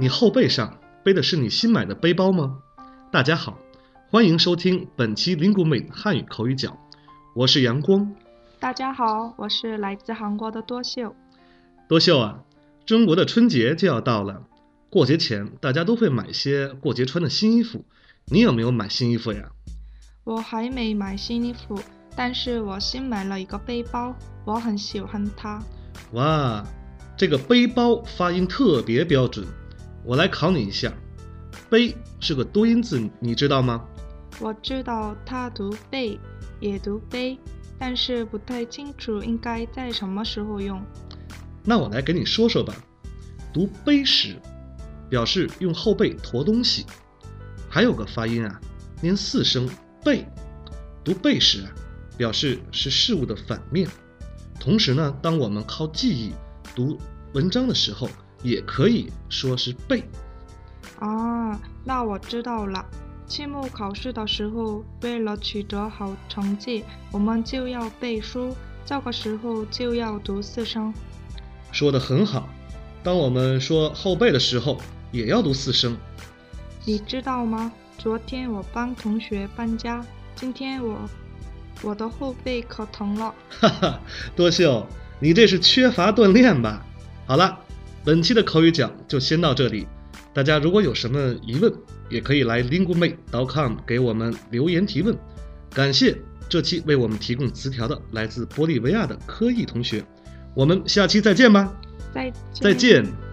你后背上背的是你新买的背包吗？大家好，欢迎收听本期 Lingumate 汉语口语角，我是阳光。大家好，我是来自韩国的多秀。多秀啊，中国的春节就要到了，过节前大家都会买些过节穿的新衣服，你有没有买新衣服呀？我还没买新衣服，但是我新买了一个背包，我很喜欢它。哇，这个背包发音特别标准，我来考你一下，背是个多音字，你知道吗？我知道它读背，也读背，但是不太清楚应该在什么时候用。那我来给你说说吧，读背时，表示用后背驮东西，还有个发音啊，念四声背，读背时啊，表示是事物的反面。同时呢，当我们靠记忆读文章的时候，也可以说是背。啊，那我知道了。期末考试的时候，为了取得好成绩，我们就要背书，这个时候就要读四声。说的很好。当我们说后背的时候，也要读四声。你知道吗？昨天我帮同学搬家，今天我我的后背可疼了。哈哈，多秀，你这是缺乏锻炼吧？好了，本期的口语讲就先到这里。大家如果有什么疑问，也可以来 linguemate.com 给我们留言提问。感谢这期为我们提供词条的来自玻利维亚的科毅同学。我们下期再见吧，再再见。